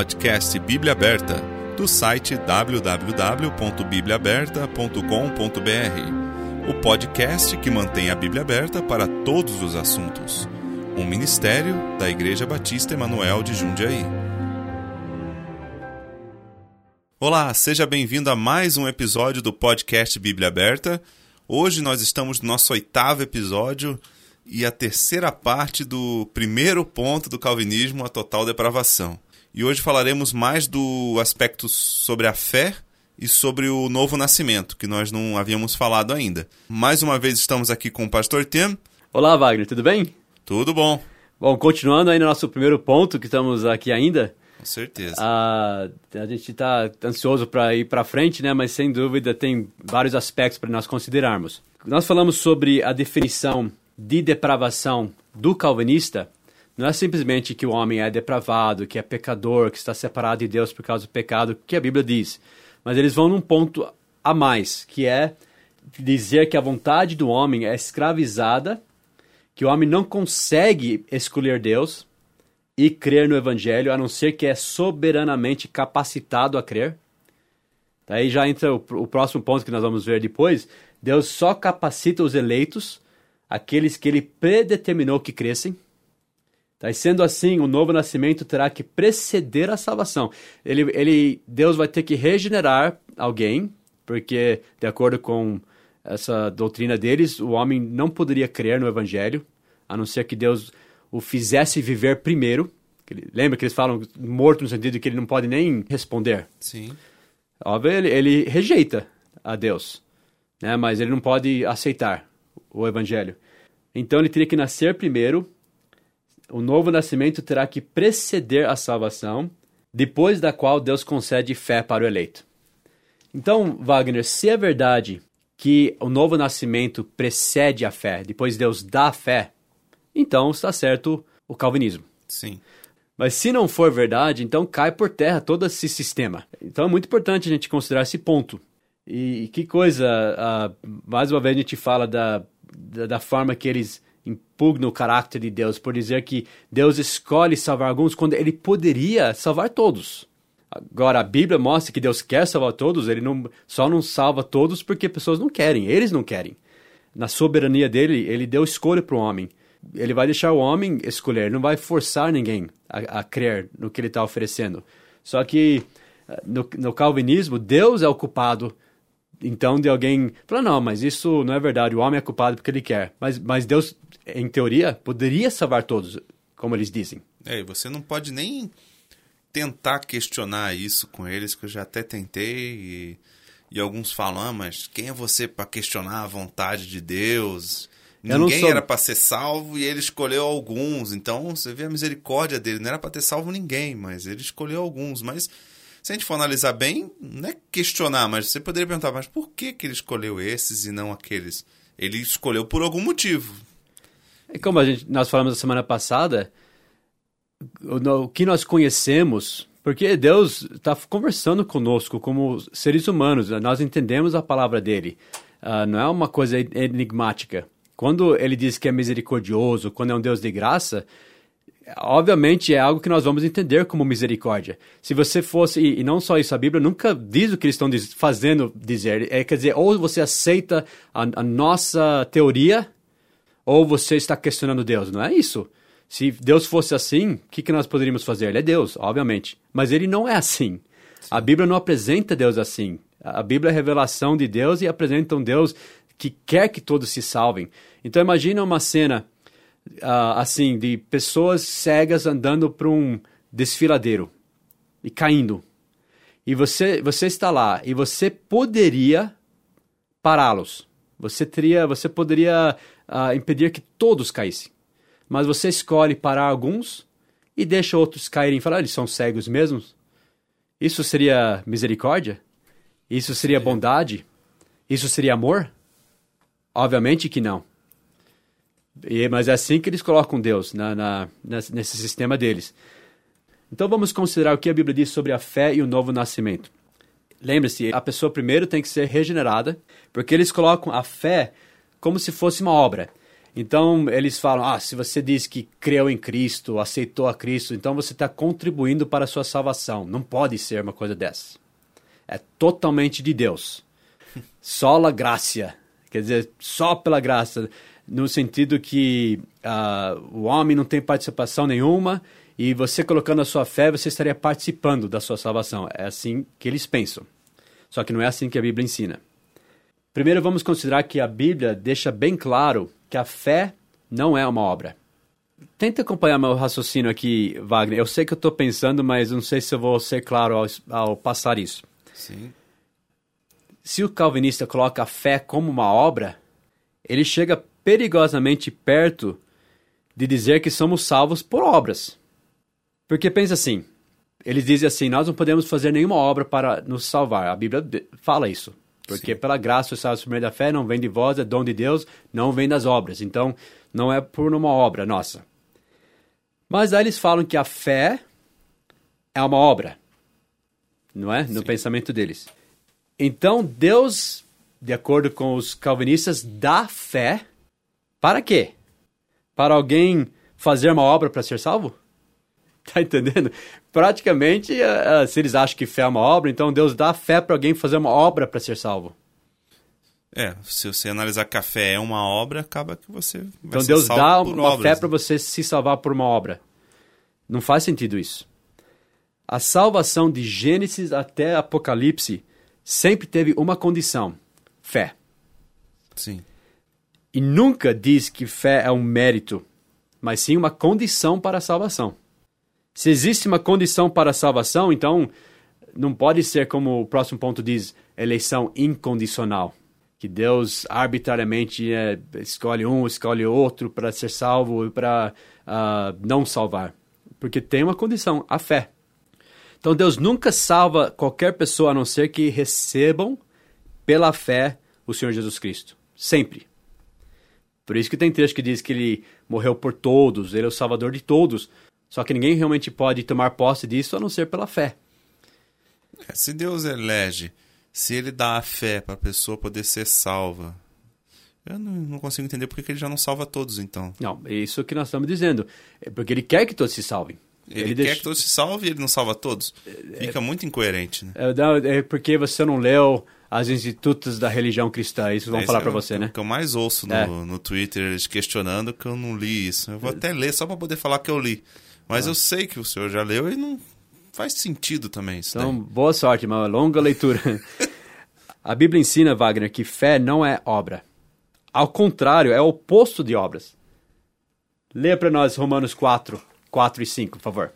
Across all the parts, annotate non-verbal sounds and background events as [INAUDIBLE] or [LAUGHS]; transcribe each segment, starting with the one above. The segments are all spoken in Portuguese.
podcast Bíblia Aberta, do site www.bibliaaberta.com.br. O podcast que mantém a Bíblia aberta para todos os assuntos. Um ministério da Igreja Batista Emanuel de Jundiaí. Olá, seja bem-vindo a mais um episódio do podcast Bíblia Aberta. Hoje nós estamos no nosso oitavo episódio e a terceira parte do primeiro ponto do calvinismo, a total depravação. E hoje falaremos mais do aspecto sobre a fé e sobre o novo nascimento, que nós não havíamos falado ainda. Mais uma vez estamos aqui com o pastor Tim. Olá, Wagner, tudo bem? Tudo bom. Bom, continuando aí no nosso primeiro ponto, que estamos aqui ainda. Com certeza. A, a gente está ansioso para ir para frente, né? Mas sem dúvida tem vários aspectos para nós considerarmos. Nós falamos sobre a definição de depravação do calvinista não é simplesmente que o homem é depravado, que é pecador, que está separado de Deus por causa do pecado, que a Bíblia diz. Mas eles vão num ponto a mais, que é dizer que a vontade do homem é escravizada, que o homem não consegue escolher Deus e crer no Evangelho, a não ser que é soberanamente capacitado a crer. Daí já entra o, o próximo ponto que nós vamos ver depois. Deus só capacita os eleitos aqueles que ele predeterminou que crescem. Tá? E sendo assim, o novo nascimento terá que preceder a salvação. Ele, ele, Deus vai ter que regenerar alguém, porque, de acordo com essa doutrina deles, o homem não poderia crer no evangelho, a não ser que Deus o fizesse viver primeiro. Lembra que eles falam morto no sentido que ele não pode nem responder? Sim. Óbvio, ele, ele rejeita a Deus, né? mas ele não pode aceitar o evangelho. Então ele teria que nascer primeiro, o novo nascimento terá que preceder a salvação, depois da qual Deus concede fé para o eleito. Então, Wagner, se é verdade que o novo nascimento precede a fé, depois Deus dá a fé, então está certo o calvinismo. Sim. Mas se não for verdade, então cai por terra todo esse sistema. Então é muito importante a gente considerar esse ponto. E, que coisa, uh, mais uma vez a gente fala da da, da forma que eles impugnam o caráter de Deus, por dizer que Deus escolhe salvar alguns quando ele poderia salvar todos. Agora, a Bíblia mostra que Deus quer salvar todos, ele não, só não salva todos porque pessoas não querem, eles não querem. Na soberania dele, ele deu escolha para o homem. Ele vai deixar o homem escolher, ele não vai forçar ninguém a, a crer no que ele está oferecendo. Só que eh, no, no calvinismo, Deus é o culpado então de alguém falar, não, mas isso não é verdade, o homem é culpado porque ele quer. Mas, mas Deus, em teoria, poderia salvar todos, como eles dizem. É, e você não pode nem tentar questionar isso com eles, que eu já até tentei, e, e alguns falam, ah, mas quem é você para questionar a vontade de Deus? Ninguém sou... era para ser salvo e ele escolheu alguns. Então, você vê a misericórdia dele. Não era para ter salvo ninguém, mas ele escolheu alguns. Mas se a gente for analisar bem, não é questionar, mas você poderia perguntar, mas por que, que ele escolheu esses e não aqueles? Ele escolheu por algum motivo. É como a gente, nós falamos na semana passada, o, o que nós conhecemos, porque Deus está conversando conosco como seres humanos, nós entendemos a palavra dele, uh, não é uma coisa enigmática. Quando ele diz que é misericordioso, quando é um Deus de graça, obviamente é algo que nós vamos entender como misericórdia. Se você fosse, e, não só isso, a Bíblia nunca diz o que eles estão diz, fazendo dizer. É, quer dizer, ou você aceita a, a, nossa teoria, ou você está questionando Deus. Não é isso. Se Deus fosse assim, o que, que nós poderíamos fazer? Ele é Deus, obviamente. Mas ele não é assim. A Bíblia não apresenta Deus assim. A Bíblia é a revelação de Deus e apresenta um Deus que quer que todos se salvem. Então imagina uma cena uh, assim, de pessoas cegas andando para um desfiladeiro e caindo. E você, você está lá e você poderia pará-los. Você teria, você poderia uh, impedir que todos caíssem. Mas você escolhe parar alguns e deixa outros caírem e falar, ah, eles são cegos mesmos. Isso seria misericórdia? Isso seria bondade? Isso seria amor? Obviamente que não. E, mas é assim que eles colocam Deus na, na, nesse sistema deles. Então vamos considerar o que a Bíblia diz sobre a fé e o novo nascimento. Lembre-se, a pessoa primeiro tem que ser regenerada, porque eles colocam a fé como se fosse uma obra. Então, eles falam: ah, se você diz que creu em Cristo, aceitou a Cristo, então você está contribuindo para a sua salvação. Não pode ser uma coisa dessa. É totalmente de Deus. Só a graça. Quer dizer, só pela graça. No sentido que uh, o homem não tem participação nenhuma e você colocando a sua fé, você estaria participando da sua salvação. É assim que eles pensam. Só que não é assim que a Bíblia ensina. Primeiro, vamos considerar que a Bíblia deixa bem claro que a fé não é uma obra. Tenta acompanhar meu raciocínio aqui, Wagner. Eu sei que eu estou pensando, mas não sei se eu vou ser claro ao, ao passar isso. Sim. Se o calvinista coloca a fé como uma obra, ele chega perigosamente perto de dizer que somos salvos por obras. Porque pensa assim, eles dizem assim, nós não podemos fazer nenhuma obra para nos salvar. A Bíblia fala isso. Porque Sim. pela graça os salvos por meio da fé não vem de vós, é dom de Deus, não vem das obras. Então, não é por uma obra nossa. Mas aí eles falam que a fé é uma obra. Não é? No Sim. pensamento deles. Então, Deus, de acordo com os calvinistas, dá fé para quê? Para alguém fazer uma obra para ser salvo? [LAUGHS] Tá entendendo? Praticamente, uh, se eles acham que fé é uma obra, então Deus dá fé para alguém fazer uma obra para ser salvo. É, se você analisar que a fé é uma obra, acaba que você vai Então Deus dá uma obras, fé né? para você se salvar por uma obra. Não faz sentido isso. A salvação de Gênesis até Apocalipse sempre teve uma condição: fé. Sim. E nunca diz que fé é um mérito, mas sim uma condição para a salvação. Se existe uma condição para a salvação, então não pode ser como o próximo ponto diz, eleição incondicional. Que Deus arbitrariamente é, escolhe um, escolhe outro para ser salvo e para uh, não salvar. Porque tem uma condição, a fé. Então Deus nunca salva qualquer pessoa a não ser que recebam pela fé o Senhor Jesus Cristo. Sempre. Por isso que tem texto que diz que ele morreu por todos, ele é o salvador de todos. Só que ninguém realmente pode tomar posse disso a não ser pela fé. É, se Deus elege, se ele dá a fé para a pessoa poder ser salva, eu não, não consigo entender por que ele já não salva todos, então. Não, é isso que nós estamos dizendo. É porque ele quer que todos se salvem. Ele, ele quer deixa... que todos se salvem e ele não salva todos. Fica é, muito incoerente, né? É, é porque você não leu as institutos da religião cristã. Isso vão é, falar para você, né? O que eu mais ouço no, é. no Twitter, questionando que eu não li isso. Eu vou até ler só para poder falar que eu li. Mas ah. eu sei que o senhor já leu e não faz sentido também isso Então, daí. boa sorte, uma longa leitura. [LAUGHS] a Bíblia ensina, Wagner, que fé não é obra. Ao contrário, é o oposto de obras. Leia para nós Romanos 4, 4 e 5, por favor.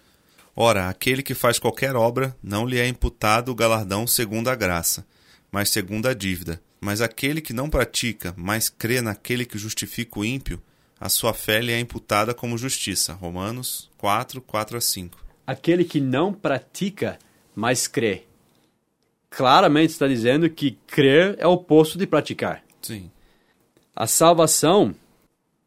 Ora, aquele que faz qualquer obra, não lhe é imputado o galardão segundo a graça, mas segundo a dívida. Mas aquele que não pratica, mas crê naquele que justifica o ímpio, a sua fé lhe é imputada como justiça. Romanos 4, 4 a 5. Aquele que não pratica, mas crê. Claramente está dizendo que crer é o oposto de praticar. Sim. A salvação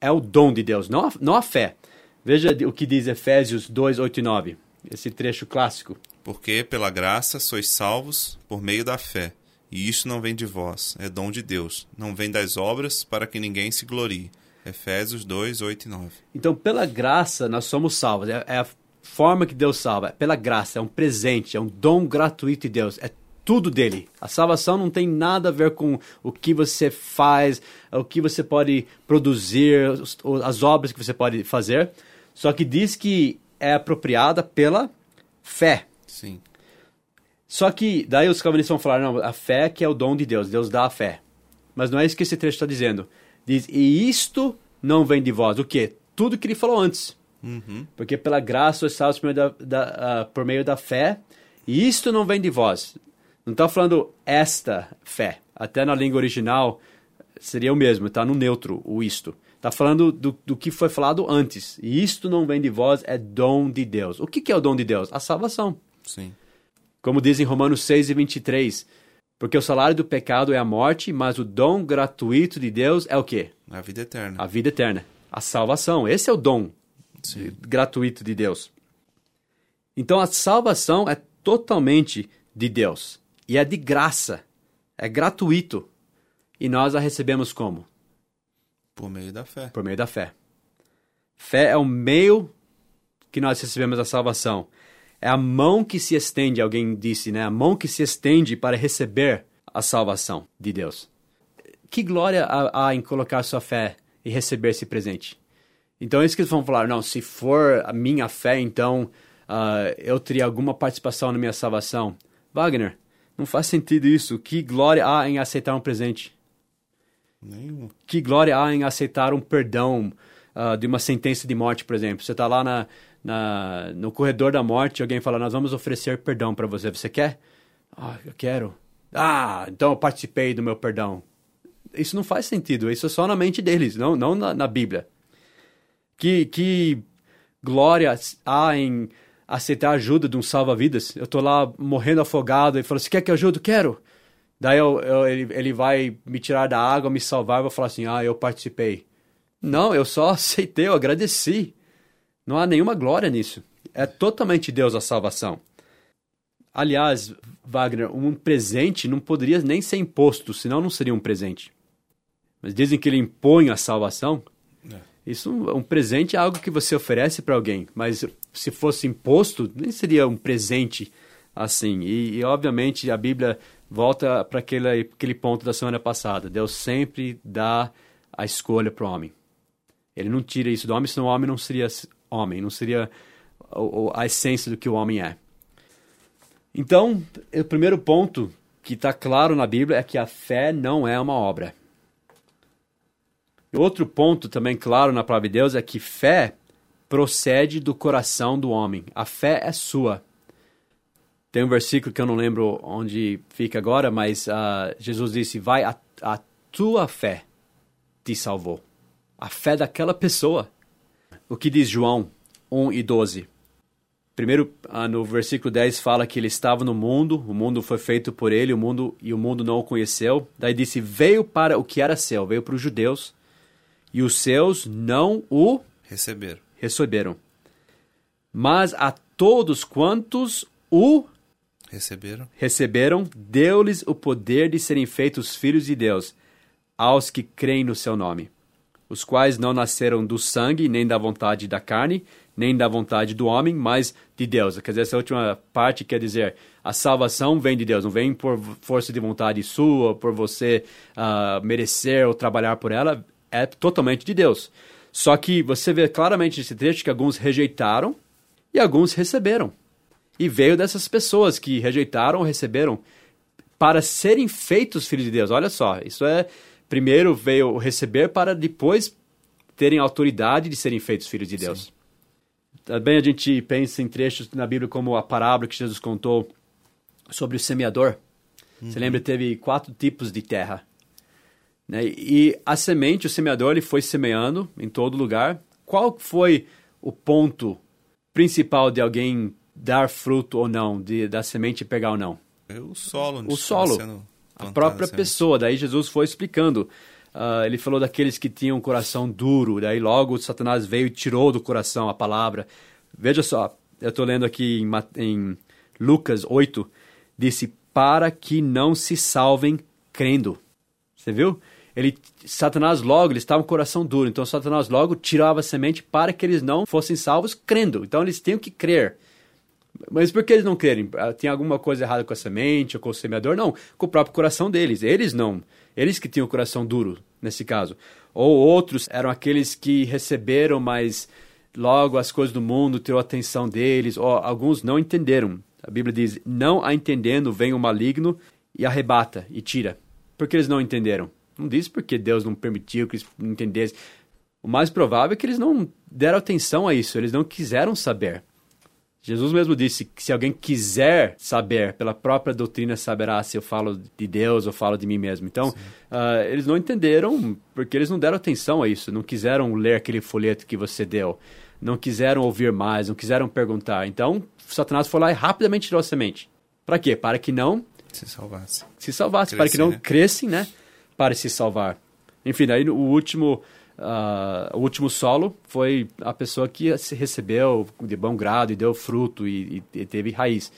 é o dom de Deus, não a, não a fé. Veja o que diz Efésios 2, 8 e 9. Esse trecho clássico. Porque pela graça sois salvos por meio da fé. E isto não vem de vós, é dom de Deus. Não vem das obras para que ninguém se glorie. Efésios 2, 8 e 9. Então, pela graça, nós somos salvos. É, é a forma que Deus salva. É pela graça, é um presente, é um dom gratuito de Deus. É tudo dele. A salvação não tem nada a ver com o que você faz, o que você pode produzir, as obras que você pode fazer. Só que diz que é apropriada pela fé. Sim. Só que daí os calvinistas vão falar, não, a fé que é o dom de Deus, Deus dá a fé. Mas não é isso que esse trecho está dizendo. Diz, e isto não vem de vós. O quê? Tudo que ele falou antes. Uhum. Porque pela graça sois salvos por, meio da, da, uh, por meio da fé, e isto não vem de vós. Não está falando esta fé. Até na língua original seria o mesmo, está no neutro, o isto. Está falando do, do que foi falado antes. E isto não vem de vós, é dom de Deus. O que, que é o dom de Deus? A salvação. Sim. Como diz em Romanos 6 e 23, porque o salário do pecado é a morte, mas o dom gratuito de Deus é o quê? A vida eterna. A vida eterna. A salvação. Esse é o dom Sim. gratuito de Deus. Então a salvação é totalmente de Deus. E é de graça. É gratuito. E nós a recebemos como? Por meio da fé. Por meio da fé. Fé é o meio que nós recebemos a salvação. É a mão que se estende, alguém disse, né? A mão que se estende para receber a salvação de Deus. Que glória há, há em colocar sua fé e receber esse presente. Então, é isso que eles vão falar. Não, se for a minha fé, então uh, eu teria alguma participação na minha salvação. Wagner, não faz sentido isso. Que glória há em aceitar um presente? Nenhum. Que glória há em aceitar um perdão uh, de uma sentença de morte, por exemplo. Você está lá na, na, no corredor da morte alguém fala, nós vamos oferecer perdão para você. Você quer? Ah, eu quero. Ah, então eu participei do meu perdão. Isso não faz sentido. Isso é só na mente deles, não, não na, na Bíblia. Que, que glória há em aceitar a ajuda de um salva-vidas. Eu tô lá morrendo afogado e falo, você quer que eu ajude? Quero. Daí eu, eu, ele, ele vai me tirar da água, me salvar vou falar assim, ah, eu participei. Não, eu só aceitei, eu agradeci. Não há nenhuma glória nisso. É totalmente Deus a salvação. Aliás, Wagner, um presente não poderia nem ser imposto, senão não seria um presente. Mas dizem que ele impõe a salvação. É. Isso, um presente é algo que você oferece para alguém, mas se fosse imposto, nem seria um presente assim. E, e obviamente, a Bíblia volta para aquele, aquele ponto da semana passada. Deus sempre dá a escolha para o homem. Ele não tira isso do homem, senão o homem não seria homem, não seria a, essência do que o homem é. Então, o primeiro ponto que está claro na Bíblia é que a fé não é uma obra. Outro ponto também claro na palavra de Deus é que fé procede do coração do homem. A fé é sua. Tem um versículo que eu não lembro onde fica agora, mas uh, Jesus disse: Vai, a, a tua fé te salvou. A fé daquela pessoa. O que diz João 1 e 12? Primeiro, uh, no versículo 10 fala que ele estava no mundo, o mundo foi feito por ele, o mundo e o mundo não o conheceu. Daí disse: Veio para o que era seu, veio para os judeus, e os seus não o receberam. Receberam. Mas a todos quantos o Receberam. Receberam, deu-lhes o poder de serem feitos filhos de Deus, aos que creem no seu nome, os quais não nasceram do sangue, nem da vontade da carne, nem da vontade do homem, mas de Deus. Quer dizer, essa última parte quer dizer, a salvação vem de Deus, não vem por força de vontade sua, por você uh, merecer ou trabalhar por ela, é totalmente de Deus. Só que você vê claramente nesse texto que alguns rejeitaram e alguns receberam. E veio dessas pessoas que rejeitaram ou receberam para serem feitos filhos de Deus. Olha só, isso é. Primeiro veio receber para depois terem autoridade de serem feitos filhos de Deus. Sim. Também a gente pensa em trechos na Bíblia como a parábola que Jesus contou sobre o semeador. Uhum. Você lembra? Teve quatro tipos de terra. Né? E a semente, o semeador, ele foi semeando em todo lugar. Qual foi o ponto principal de alguém dar fruto ou não, de, da semente pegar ou não? É o solo. O solo. A própria pessoa. Daí Jesus foi explicando. Uh, ele falou daqueles que tinham um coração duro. Daí logo Satanás veio e tirou do coração a palavra. Veja só, eu estou lendo aqui em, em Lucas 8. Disse, para que não se salvem crendo. Você viu? Ele, Satanás logo, eles estavam com o coração duro. Então Satanás logo tirava a semente para que eles não fossem salvos crendo. Então eles tinham que crer. Mas por que eles não querem? Ah, tem alguma coisa errada com a semente ou com o semeador? Não, com o próprio coração deles. Eles não. Eles que tinham o coração duro, nesse caso. Ou outros eram aqueles que receberam, mas logo as coisas do mundo tirou a atenção deles. Ou alguns não entenderam. A Bíblia diz: Não a entendendo, vem o maligno e arrebata e tira. Por que eles não entenderam? Não diz porque Deus não permitiu que eles entendessem. O mais provável é que eles não deram atenção a isso, eles não quiseram saber. Jesus mesmo disse que se alguém quiser saber, pela própria doutrina saberá se eu falo de Deus ou falo de mim mesmo. Então, uh, eles não entenderam porque eles não deram atenção a isso, não quiseram ler aquele folheto que você deu, não quiseram ouvir mais, não quiseram perguntar. Então, Satanás foi lá e rapidamente tirou a semente. Para quê? Para que não se salvasse. Se salvasse, para que não né? crescem, né? Para se salvar. Enfim, aí o último Uh, o último solo foi a pessoa que recebeu de bom grado e deu fruto e, e, e, teve raiz.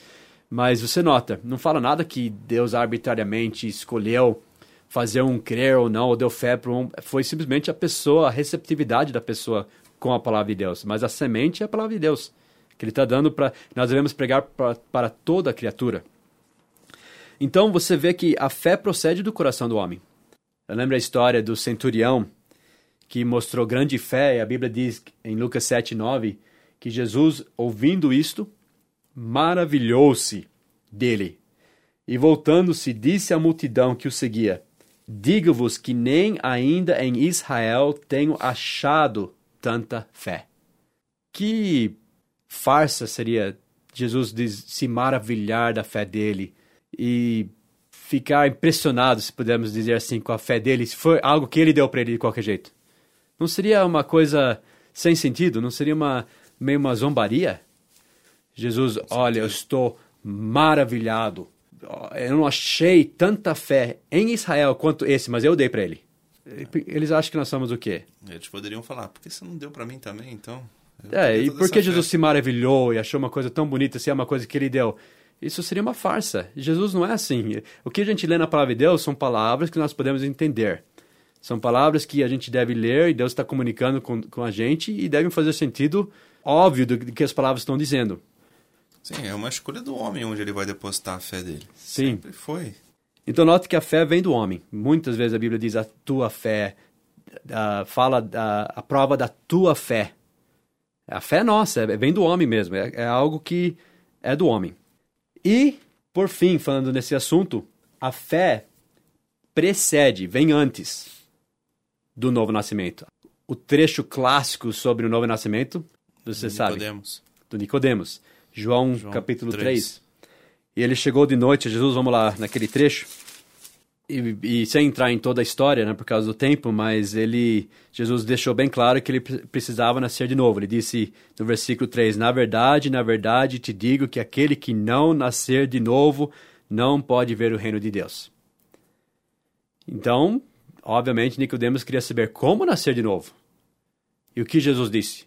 Mas você nota, não fala nada que Deus arbitrariamente escolheu fazer um crer ou não, ou deu fé para um. Foi simplesmente a pessoa, a receptividade da pessoa com a palavra de Deus. Mas a semente é a palavra de Deus, que Ele está dando para. Nós devemos pregar pra, para toda a criatura. Então você vê que a fé procede do coração do homem. Eu lembro a história do centurião que mostrou grande fé, e a Bíblia diz em Lucas 7, 9, que Jesus, ouvindo isto, maravilhou-se dele. E voltando-se, disse à multidão que o seguia: Digo-vos que nem ainda em Israel tenho achado tanta fé. Que farsa seria Jesus se maravilhar da fé dele e ficar impressionado, se pudermos dizer assim, com a fé dele, se foi algo que ele deu para ele de qualquer jeito. Não seria uma coisa sem sentido? Não seria uma meio uma zombaria? Jesus, olha, eu estou maravilhado eu não achei tanta fé em Israel quanto esse, mas eu dei para ele. Eles acham que nós somos o quê? Eles poderiam falar, por que você não deu para mim também, então? É, e por que Jesus fé? se maravilhou e achou uma coisa tão bonita se é uma coisa que ele deu? Isso seria uma farsa. Jesus não é assim. O que a gente lê na palavra de Deus são palavras que nós podemos entender. São palavras que a gente deve ler e Deus está comunicando com, com a gente e devem fazer sentido óbvio do que as palavras estão dizendo. Sim, é uma escolha do homem onde ele vai depositar a fé dele. Sim. Sempre foi. Então note que a fé vem do homem. Muitas vezes a Bíblia diz a tua fé, uh, fala da, a prova da tua fé. A fé é nossa, é, vem do homem mesmo, é, é algo que é do homem. E, por fim, falando nesse assunto, a fé precede, vem antes do novo nascimento. O trecho clássico sobre o novo nascimento, você do sabe? Nicodemos. Do Nicodemos. João, João capítulo 3. 3. E ele chegou de noite, Jesus, vamos lá, naquele trecho. E, e, sem entrar em toda a história, né, por causa do tempo, mas ele, Jesus deixou bem claro que ele precisava nascer de novo. Ele disse no versículo 3: Na verdade, na verdade te digo que aquele que não nascer de novo não pode ver o reino de Deus. Então, obviamente, Nicodemos queria saber como nascer de novo. E o que Jesus disse?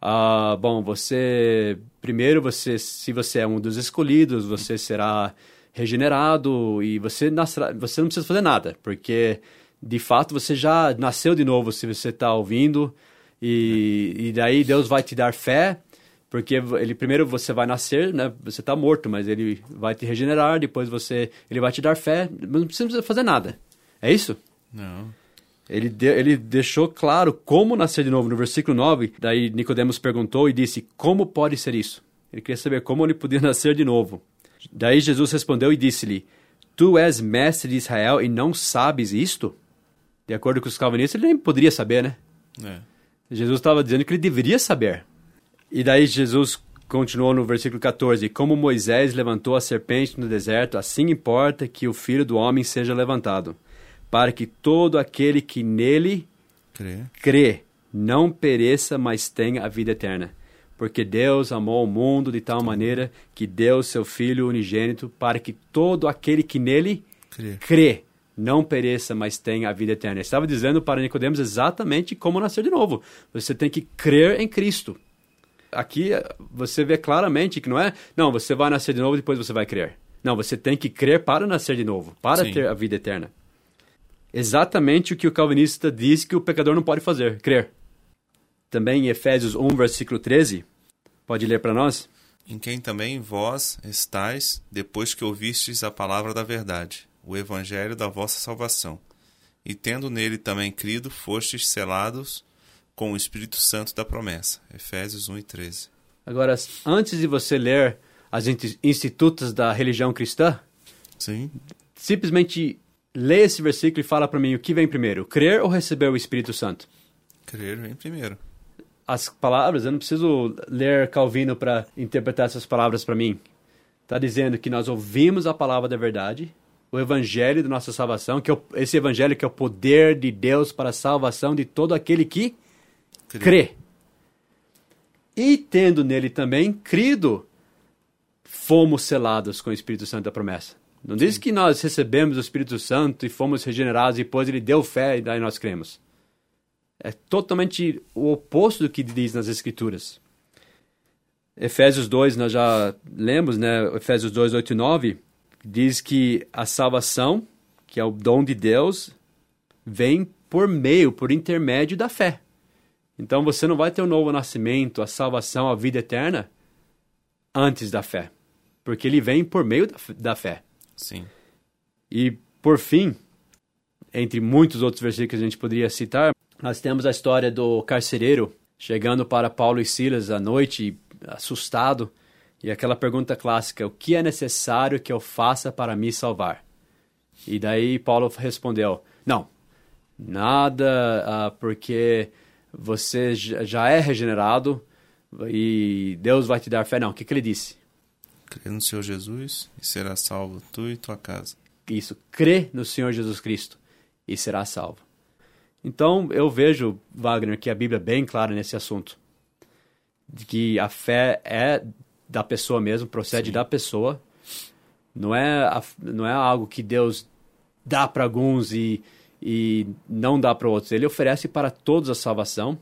Ah, bom, você primeiro você, se você é um dos escolhidos, você será regenerado e você nascerá, você não precisa fazer nada, porque de fato você já nasceu de novo se você está ouvindo e, e daí Deus vai te dar fé porque ele primeiro você vai nascer, né? Você está morto, mas ele vai te regenerar, depois você ele vai te dar fé, não precisa fazer nada. É isso? Não. Ele, de, ele deixou claro como nascer de novo. No versículo 9, daí Nicodemos perguntou e disse, como pode ser isso? Ele queria saber como ele podia [LAUGHS] nascer de novo. Daí Jesus respondeu e disse-lhe, tu és mestre de Israel e não sabes isto? De acordo com os calvinistas, ele nem poderia saber, né? É. Jesus estava dizendo que ele deveria saber. E daí Jesus continuou no versículo 14: Como Moisés levantou a serpente no deserto, assim importa que o filho do homem seja levantado para que todo aquele que nele crê, crê não pereça, mas tenha a vida eterna. Porque Deus amou o mundo de tal maneira que deu seu Filho unigênito para que todo aquele que nele crê, crê não pereça, mas tenha a vida eterna. Ele estava dizendo para Nicodemos exatamente como nascer de novo. Você tem que crer em Cristo. Aqui você vê claramente que não é, não, você vai nascer de novo e depois você vai crer. Não, você tem que crer para nascer de novo, para Sim. ter a vida eterna exatamente o que o calvinista diz que o pecador não pode fazer, crer. Também em Efésios 1, versículo 13, pode ler para nós? Em quem também vós estáis, depois que ouvistes a palavra da verdade, o evangelho da vossa salvação, e tendo nele também crido, fostes selados com o Espírito Santo da promessa. Efésios 1 e 13. Agora, antes de você ler as institutas da religião cristã, Sim. simplesmente lê esse versículo e fala para mim o que vem primeiro, crer ou receber o Espírito Santo? Crer vem primeiro. As palavras, eu não preciso ler Calvino para interpretar essas palavras para mim. Está dizendo que nós ouvimos a palavra da verdade, o evangelho da nossa salvação, que é o, esse evangelho que é o poder de Deus para a salvação de todo aquele que crê. crê. E tendo nele também crido, fomos selados com o Espírito Santo da promessa. Não diz que nós recebemos o Espírito Santo e fomos regenerados e depois ele deu fé e daí nós cremos. É totalmente o oposto do que diz nas Escrituras. Efésios 2, nós já lemos, né? Efésios 2, 8 e 9, diz que a salvação, que é o dom de Deus, vem por meio, por intermédio da fé. Então você não vai ter o um novo nascimento, a salvação, a vida eterna antes da fé, porque ele vem por meio da fé. Sim. E por fim, entre muitos outros versículos que a gente poderia citar, nós temos a história do carcereiro chegando para Paulo e Silas à noite, assustado, e aquela pergunta clássica: o que é necessário que eu faça para me salvar? E daí Paulo respondeu: não, nada, uh, porque você já é regenerado e Deus vai te dar fé. Não, o que, que ele disse? Crê no Senhor Jesus e será salvo tu e tua casa. Isso, crê no Senhor Jesus Cristo e será salvo. Então, eu vejo, Wagner, que a Bíblia é bem clara nesse assunto. De que a fé é da pessoa mesmo, procede Sim. da pessoa. Não é, a, não é algo que Deus dá para alguns e e não dá para outros. Ele oferece para todos a salvação.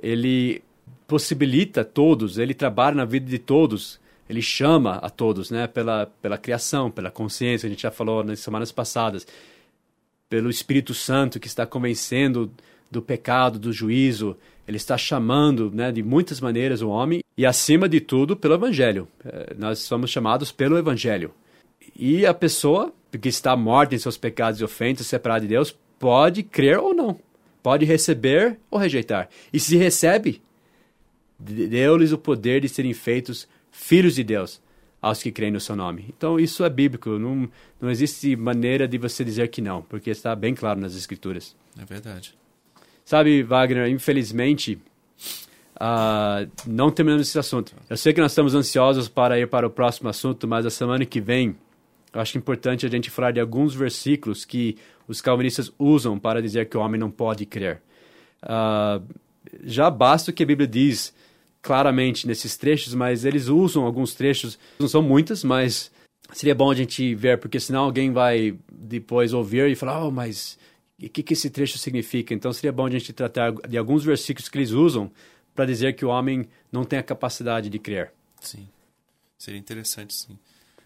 Ele possibilita todos, ele trabalha na vida de todos. Ele chama a todos, né, pela pela criação, pela consciência, a gente já falou nas semanas passadas, pelo Espírito Santo que está convencendo do pecado, do juízo, ele está chamando, né, de muitas maneiras o homem e acima de tudo pelo evangelho. É, nós somos chamados pelo evangelho. E a pessoa que está morta em seus pecados e ofensas, separada de Deus, pode crer ou não. Pode receber ou rejeitar. E se recebe, deu-lhes o poder de serem feitos filhos de Deus aos que creem no seu nome. Então isso é bíblico. Não, não existe maneira de você dizer que não, porque está bem claro nas Escrituras. É verdade. Sabe, Wagner, infelizmente, uh, não terminamos esse assunto. Eu sei que nós estamos ansiosos para ir para o próximo assunto, mas a semana que vem eu acho importante a gente falar de alguns versículos que os calvinistas usam para dizer que o homem não pode crer. Uh, já basta o que a Bíblia diz claramente nesses trechos, mas eles usam alguns trechos, não são muitas, mas seria bom a gente ver, porque senão alguém vai depois ouvir e falar, oh, mas o que, que esse trecho significa? Então seria bom a gente tratar de alguns versículos que eles usam para dizer que o homem não tem a capacidade de crer. Sim, seria interessante, sim.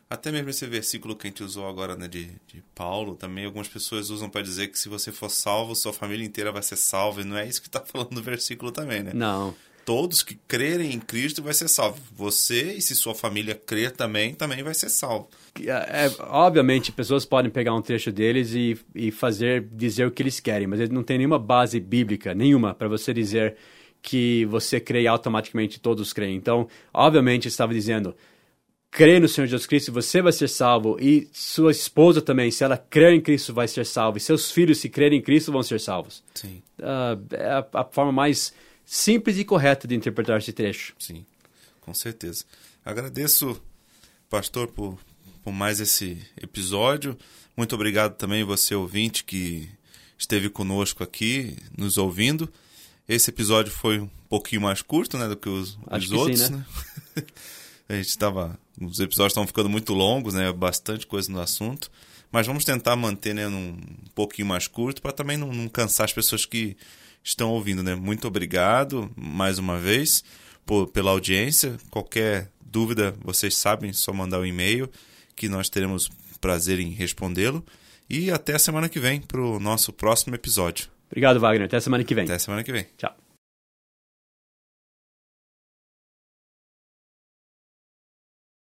Até mesmo esse versículo que a gente usou agora, né, de, de Paulo, também algumas pessoas usam para dizer que se você for salvo, sua família inteira vai ser salva. E não é isso que está falando no versículo também, né? Não. Todos que crerem em Cristo vai ser salvo. Você, e se sua família crer também, também vai ser salvo. É, é, obviamente, pessoas podem pegar um trecho deles e, e fazer, dizer o que eles querem, mas ele não tem nenhuma base bíblica, nenhuma, para você dizer que você crê e automaticamente todos creem. Então, obviamente, estava dizendo crê no Senhor Jesus Cristo, você vai ser salvo. E sua esposa também, se ela crer em Cristo, vai ser salva. E seus filhos, se crerem em Cristo, vão ser salvos. Sim. Uh, é a, a, forma mais simples e correta de interpretar esse trecho. Sim, com certeza. Agradeço, pastor, por, por mais esse episódio. Muito obrigado também você, ouvinte, que esteve conosco aqui, nos ouvindo. Esse episódio foi um pouquinho mais curto né, do que os, os que outros. Sim, né? né? [LAUGHS] a gente estava os episódios estão ficando muito longos, né? Bastante coisa no assunto. Mas vamos tentar manter né, num um pouquinho mais curto para também não, não, cansar as pessoas que estão ouvindo, né? Muito obrigado mais uma vez por, pela audiência. Qualquer dúvida, vocês sabem, só mandar o um e-mail que nós teremos prazer em respondê-lo. E até a semana que vem para o nosso próximo episódio. Obrigado, Wagner. Até a semana que vem. Até a semana que vem. Tchau.